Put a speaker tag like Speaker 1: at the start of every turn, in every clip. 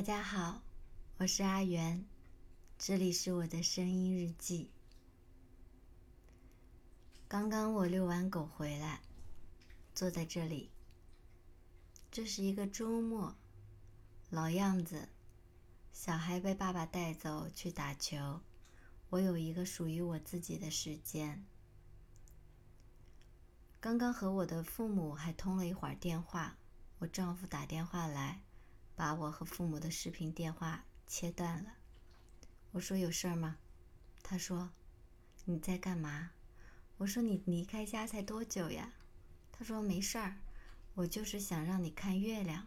Speaker 1: 大家好，我是阿元，这里是我的声音日记。刚刚我遛完狗回来，坐在这里。这是一个周末，老样子，小孩被爸爸带走去打球，我有一个属于我自己的时间。刚刚和我的父母还通了一会儿电话，我丈夫打电话来。把我和父母的视频电话切断了。我说有事儿吗？他说你在干嘛？我说你离开家才多久呀？他说没事儿，我就是想让你看月亮。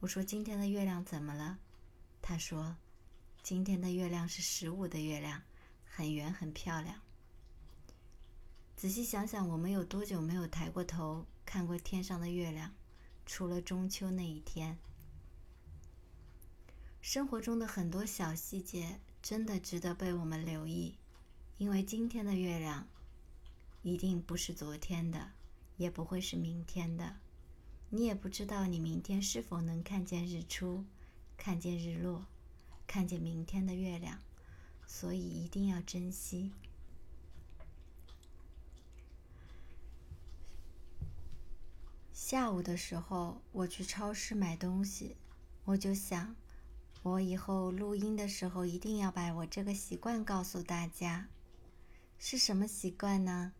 Speaker 1: 我说今天的月亮怎么了？他说今天的月亮是十五的月亮，很圆很漂亮。仔细想想，我们有多久没有抬过头看过天上的月亮？除了中秋那一天，生活中的很多小细节真的值得被我们留意，因为今天的月亮一定不是昨天的，也不会是明天的。你也不知道你明天是否能看见日出，看见日落，看见明天的月亮，所以一定要珍惜。下午的时候，我去超市买东西，我就想，我以后录音的时候一定要把我这个习惯告诉大家。是什么习惯呢？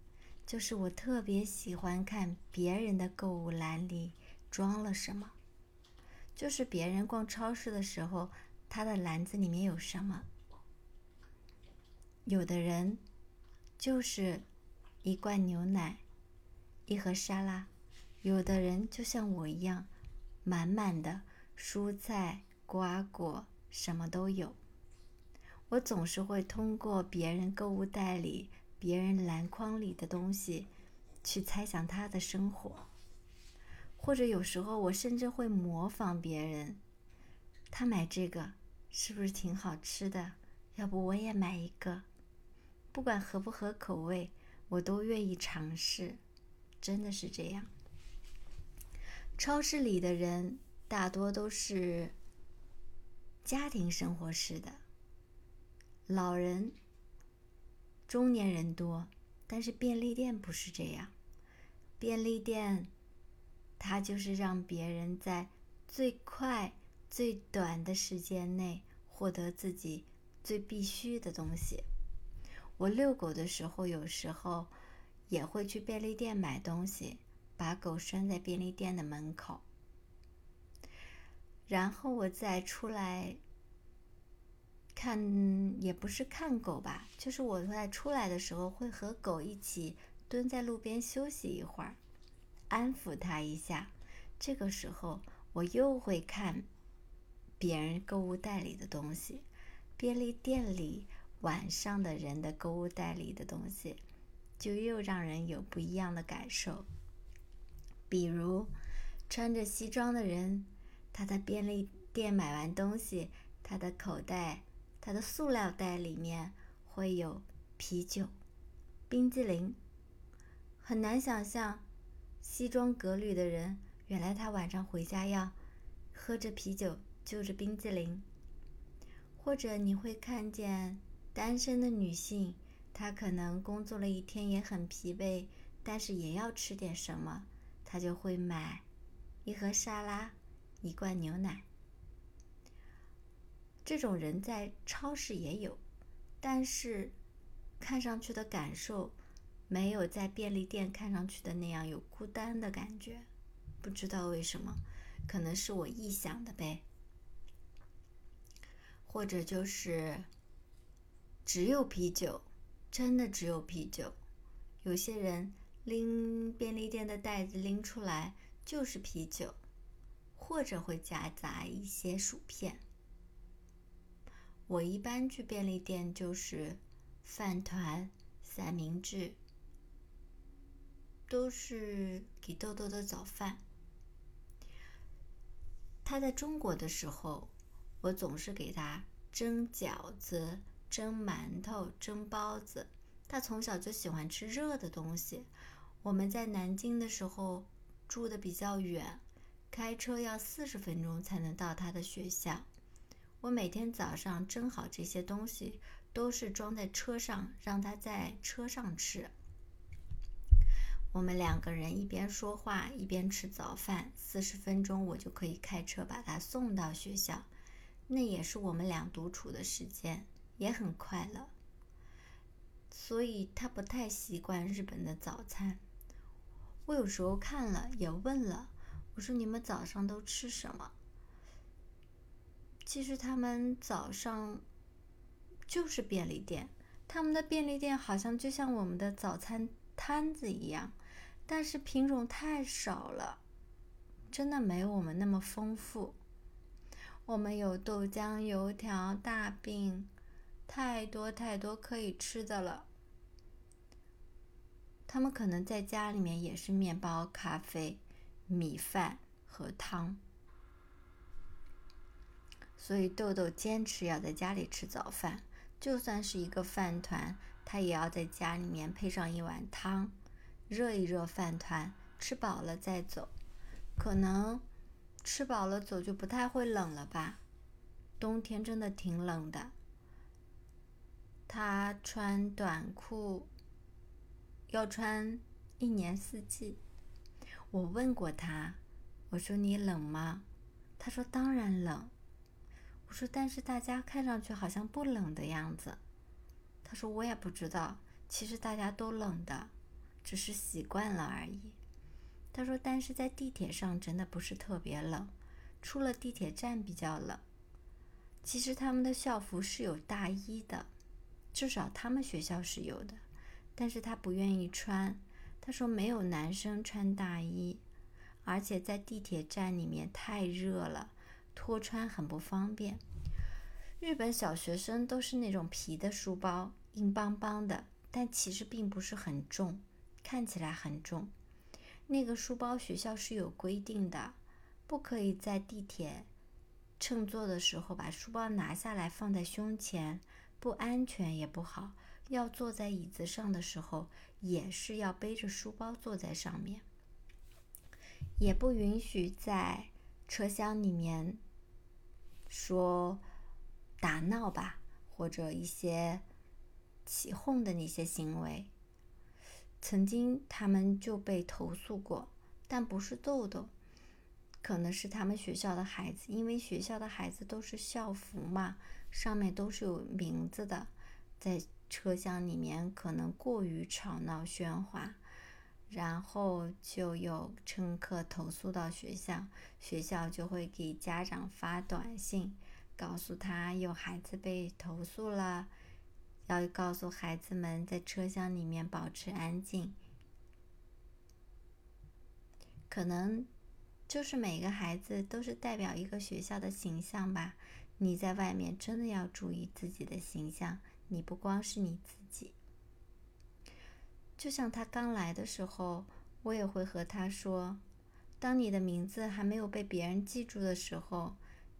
Speaker 1: 就是我特别喜欢看别人的购物篮里装了什么，就是别人逛超市的时候，他的篮子里面有什么。有的人就是一罐牛奶，一盒沙拉。有的人就像我一样，满满的蔬菜、瓜果，什么都有。我总是会通过别人购物袋里、别人篮筐里的东西，去猜想他的生活。或者有时候，我甚至会模仿别人。他买这个是不是挺好吃的？要不我也买一个。不管合不合口味，我都愿意尝试。真的是这样。超市里的人大多都是家庭生活式的，老人、中年人多，但是便利店不是这样。便利店，它就是让别人在最快、最短的时间内获得自己最必须的东西。我遛狗的时候，有时候也会去便利店买东西。把狗拴在便利店的门口，然后我再出来看，也不是看狗吧，就是我在出来的时候会和狗一起蹲在路边休息一会儿，安抚它一下。这个时候我又会看别人购物袋里的东西，便利店里晚上的人的购物袋里的东西，就又让人有不一样的感受。比如，穿着西装的人，他在便利店买完东西，他的口袋、他的塑料袋里面会有啤酒、冰激凌。很难想象，西装革履的人，原来他晚上回家要喝着啤酒，就着冰激凌。或者你会看见单身的女性，她可能工作了一天也很疲惫，但是也要吃点什么。他就会买一盒沙拉，一罐牛奶。这种人在超市也有，但是看上去的感受没有在便利店看上去的那样有孤单的感觉。不知道为什么，可能是我臆想的呗。或者就是只有啤酒，真的只有啤酒。有些人。拎便利店的袋子拎出来就是啤酒，或者会夹杂一些薯片。我一般去便利店就是饭团、三明治，都是给豆豆的早饭。他在中国的时候，我总是给他蒸饺子、蒸馒头、蒸包子。他从小就喜欢吃热的东西。我们在南京的时候住的比较远，开车要四十分钟才能到他的学校。我每天早上蒸好这些东西，都是装在车上，让他在车上吃。我们两个人一边说话一边吃早饭，四十分钟我就可以开车把他送到学校。那也是我们俩独处的时间，也很快乐。所以他不太习惯日本的早餐。我有时候看了也问了，我说：“你们早上都吃什么？”其实他们早上就是便利店，他们的便利店好像就像我们的早餐摊子一样，但是品种太少了，真的没有我们那么丰富。我们有豆浆、油条、大饼，太多太多可以吃的了。他们可能在家里面也是面包、咖啡、米饭和汤。所以豆豆坚持要在家里吃早饭，就算是一个饭团，他也要在家里面配上一碗汤，热一热饭团，吃饱了再走。可能吃饱了走就不太会冷了吧？冬天真的挺冷的。他穿短裤，要穿一年四季。我问过他，我说你冷吗？他说当然冷。我说：“但是大家看上去好像不冷的样子。”他说：“我也不知道，其实大家都冷的，只是习惯了而已。”他说：“但是在地铁上真的不是特别冷，出了地铁站比较冷。其实他们的校服是有大衣的，至少他们学校是有的，但是他不愿意穿。他说没有男生穿大衣，而且在地铁站里面太热了。”脱穿很不方便。日本小学生都是那种皮的书包，硬邦邦的，但其实并不是很重，看起来很重。那个书包学校是有规定的，不可以在地铁乘坐的时候把书包拿下来放在胸前，不安全也不好。要坐在椅子上的时候，也是要背着书包坐在上面，也不允许在车厢里面。说打闹吧，或者一些起哄的那些行为，曾经他们就被投诉过，但不是豆豆，可能是他们学校的孩子，因为学校的孩子都是校服嘛，上面都是有名字的，在车厢里面可能过于吵闹喧哗，然后就有乘客投诉到学校。学校就会给家长发短信，告诉他有孩子被投诉了，要告诉孩子们在车厢里面保持安静。可能就是每个孩子都是代表一个学校的形象吧。你在外面真的要注意自己的形象，你不光是你自己。就像他刚来的时候，我也会和他说。当你的名字还没有被别人记住的时候，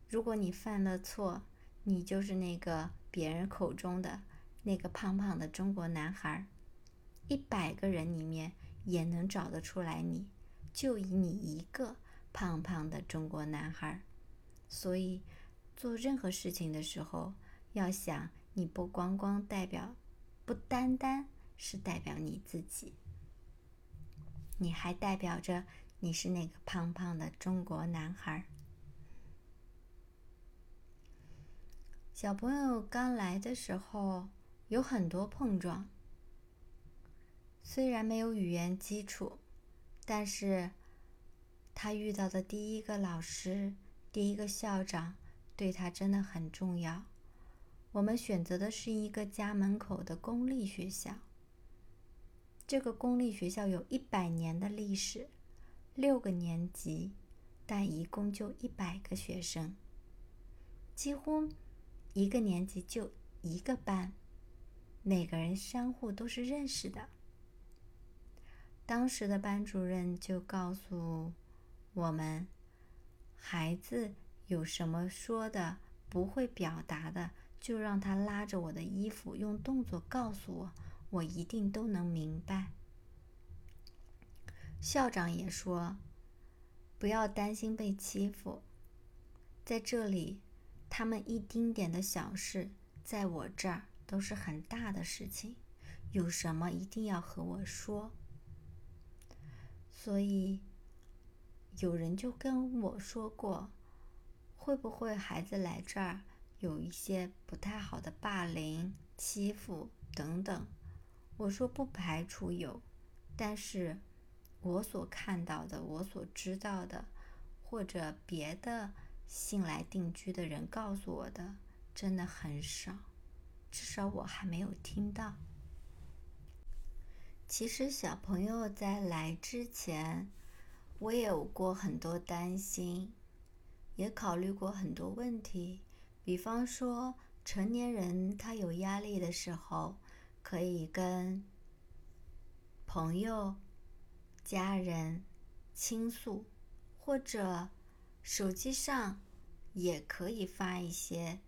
Speaker 1: 如果你犯了错，你就是那个别人口中的那个胖胖的中国男孩，一百个人里面也能找得出来，你就以你一个胖胖的中国男孩。所以，做任何事情的时候，要想你不光光代表，不单单是代表你自己，你还代表着。你是那个胖胖的中国男孩。小朋友刚来的时候有很多碰撞，虽然没有语言基础，但是他遇到的第一个老师、第一个校长对他真的很重要。我们选择的是一个家门口的公立学校，这个公立学校有一百年的历史。六个年级，但一共就一百个学生，几乎一个年级就一个班，每个人相互都是认识的。当时的班主任就告诉我们，孩子有什么说的不会表达的，就让他拉着我的衣服，用动作告诉我，我一定都能明白。校长也说：“不要担心被欺负。在这里，他们一丁点的小事，在我这儿都是很大的事情。有什么一定要和我说。所以，有人就跟我说过，会不会孩子来这儿有一些不太好的霸凌、欺负等等？我说不排除有，但是我所看到的、我所知道的，或者别的新来定居的人告诉我的，真的很少，至少我还没有听到。其实小朋友在来之前，我也有过很多担心，也考虑过很多问题，比方说成年人他有压力的时候。可以跟朋友、家人倾诉，或者手机上也可以发一些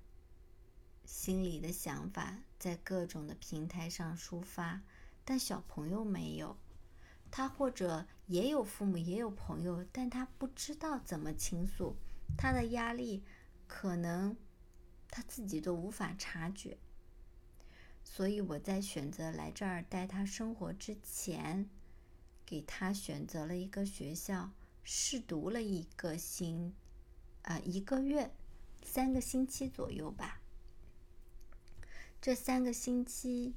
Speaker 1: 心里的想法，在各种的平台上抒发。但小朋友没有，他或者也有父母，也有朋友，但他不知道怎么倾诉，他的压力可能他自己都无法察觉。所以我在选择来这儿带他生活之前，给他选择了一个学校，试读了一个星，啊，一个月，三个星期左右吧。这三个星期，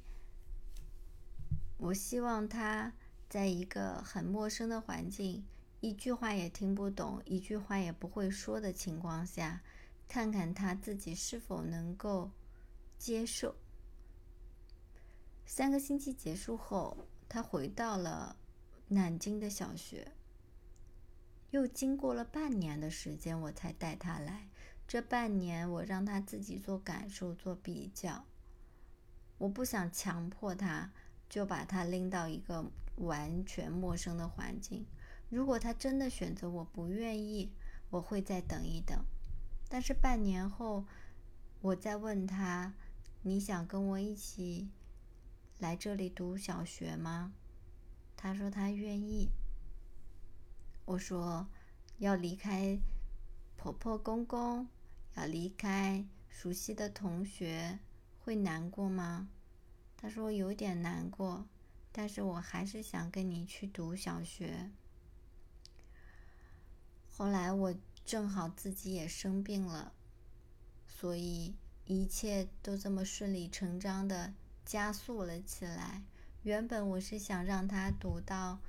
Speaker 1: 我希望他在一个很陌生的环境，一句话也听不懂，一句话也不会说的情况下，看看他自己是否能够接受。三个星期结束后，他回到了南京的小学。又经过了半年的时间，我才带他来。这半年，我让他自己做感受、做比较。我不想强迫他，就把他拎到一个完全陌生的环境。如果他真的选择我不愿意，我会再等一等。但是半年后，我再问他：“你想跟我一起？”来这里读小学吗？他说他愿意。我说要离开婆婆公公，要离开熟悉的同学，会难过吗？他说有点难过，但是我还是想跟你去读小学。后来我正好自己也生病了，所以一切都这么顺理成章的。加速了起来。原本我是想让他读到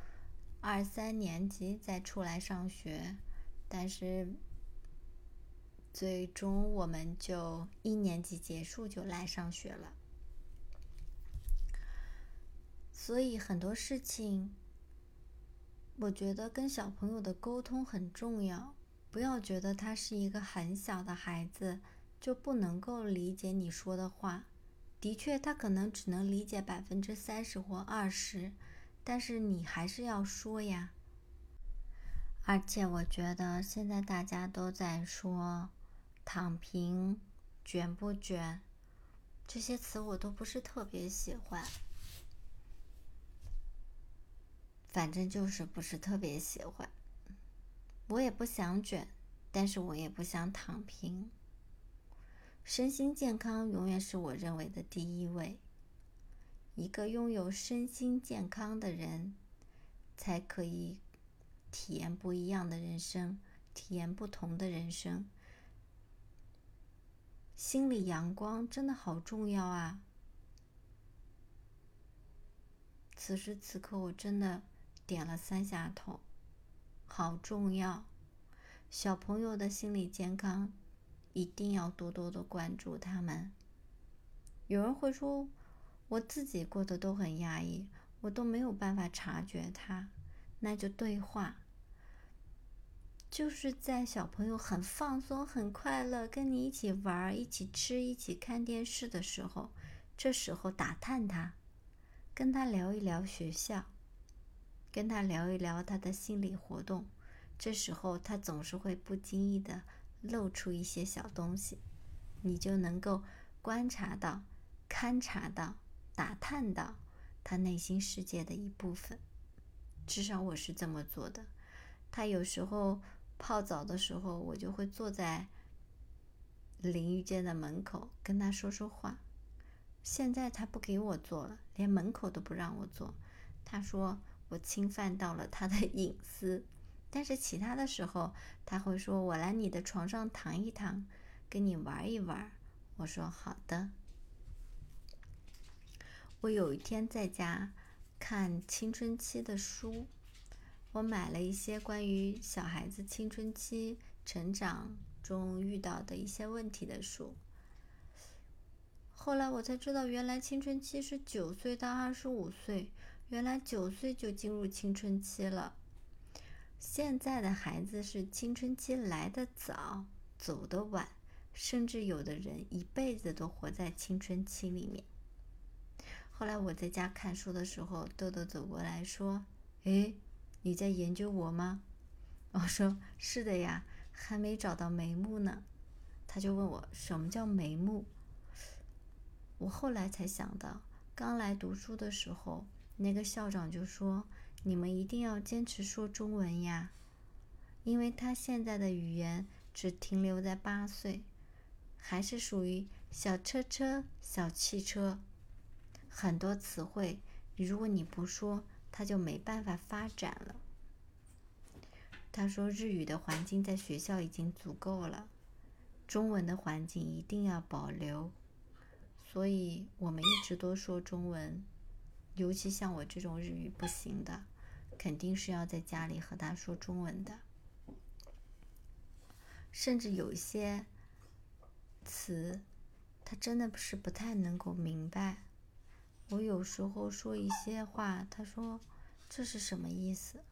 Speaker 1: 二三年级再出来上学，但是最终我们就一年级结束就来上学了。所以很多事情，我觉得跟小朋友的沟通很重要。不要觉得他是一个很小的孩子，就不能够理解你说的话。的确，他可能只能理解百分之三十或二十，但是你还是要说呀。而且，我觉得现在大家都在说“躺平”“卷不卷”这些词，我都不是特别喜欢。反正就是不是特别喜欢。我也不想卷，但是我也不想躺平。身心健康永远是我认为的第一位。一个拥有身心健康的人，才可以体验不一样的人生，体验不同的人生。心理阳光真的好重要啊！此时此刻，我真的点了三下头，好重要。小朋友的心理健康。一定要多多的关注他们。有人会说，我自己过得都很压抑，我都没有办法察觉他。那就对话，就是在小朋友很放松、很快乐，跟你一起玩、一起吃、一起看电视的时候，这时候打探他，跟他聊一聊学校，跟他聊一聊他的心理活动。这时候他总是会不经意的。露出一些小东西，你就能够观察到、勘察到、打探到他内心世界的一部分。至少我是这么做的。他有时候泡澡的时候，我就会坐在淋浴间的门口跟他说说话。现在他不给我做了，连门口都不让我做。他说我侵犯到了他的 隐私。但是其他的时候，他会说我来你的床上躺一躺，跟你玩一玩。我说好的。我有一天在家看青春期的书，我买了一些关于小孩子青春期成长中遇到的一些问题的书。后来我才知道，原来青春期是九岁到二十五岁，原来九岁就进入青春期了。现在的孩子是青春期来的早，走的晚，甚至有的人一辈子都活在青春期里面。后来我在家看书的时候，豆豆走过来说：“诶，你在研究我吗？”我说：“是的呀，还没找到眉目呢。”他就问我：“什么叫眉目？”我后来才想到，刚来读书的时候，那个校长就说：“你们一定要坚持说中文呀，因为他现在的语言只停留在八岁，还是属于小车车、小汽车。”很多词汇，如果你不说，他就没办法发展了。他说：“日语的环境在学校已经足够了，中文的环境一定要保留。”所以我们一直都说中文，尤其像我这种日语不行的，肯定是要在家里和他说中文的。甚至有一些词，他真的是不太能够明白。我有时候说一些话，他说这是什么意思，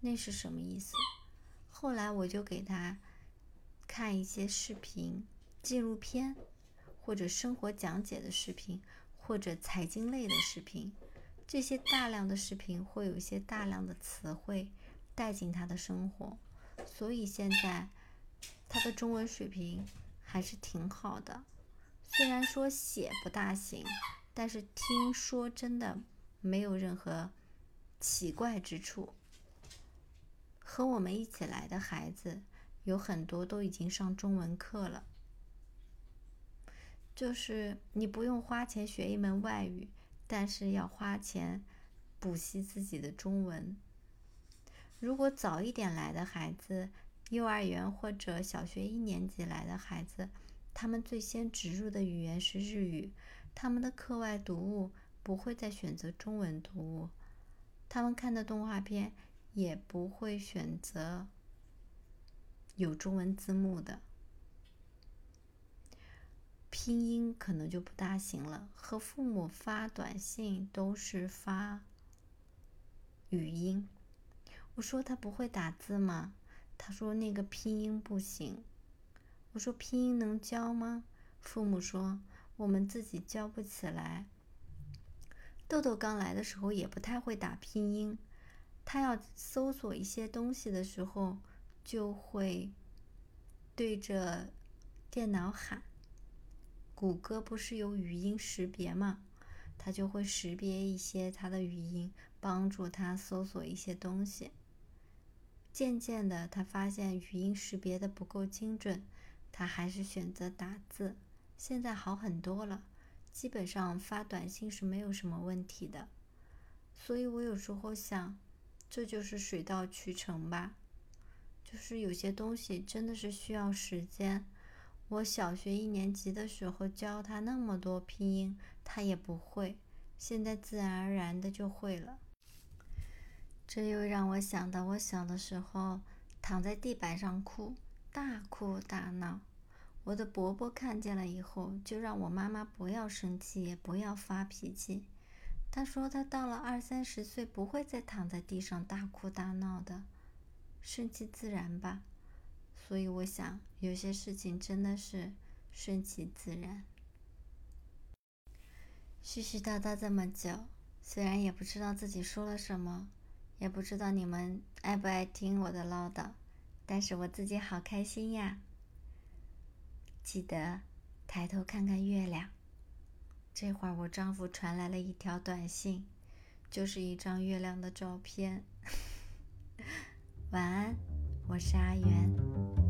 Speaker 1: 那是什么意思。后来我就给他看一些视频、纪录片，或者生活讲解的视频，或者财经类的视频。这些大量的视频会有一些大量的词汇带进他的生活，所以现在他的中文水平还是挺好的。虽然说写不大行。但是听说真的没有任何奇怪之处。和我们一起来的孩子有很多都已经上中文课了，就是你不用花钱学一门外语，但是要花钱补习自己的中文。如果早一点来的孩子，幼儿园或者小学一年级来的孩子，他们最先植入的语言是日语。他们的课外读物不会再选择中文读物，他们看的动画片也不会选择有中文字幕的，拼音可能就不大行了。和父母发短信都是发语音。我说他不会打字吗？他说那个拼音不行。我说拼音能教吗？父母说。我们自己教不起来。豆豆刚来的时候也不太会打拼音，他要搜索一些东西的时候，就会对着电脑喊。谷歌不是有语音识别吗？他就会识别一些他的语音，帮助他搜索一些东西。渐渐的，他发现语音识别的不够精准，他还是选择打字。现在好很多了，基本上发短信是没有什么问题的。所以我有时候想，这就是水到渠成吧。就是有些东西真的是需要时间。我小学一年级的时候教他那么多拼音，他也不会，现在自然而然的就会了。这又让我想到我小的时候躺在地板上哭，大哭大闹。我的伯伯看见了以后，就让我妈妈不要生气，也不要发脾气。他说他到了二三十岁，不会再躺在地上大哭大闹的，顺其自然吧。所以我想，有些事情真的是顺其自然。絮絮叨叨这么久，虽然也不知道自己说了什么，也不知道你们爱不爱听我的唠叨，但是我自己好开心呀。记得抬头看看月亮。这会儿我丈夫传来了一条短信，就是一张月亮的照片。晚安，我是阿元。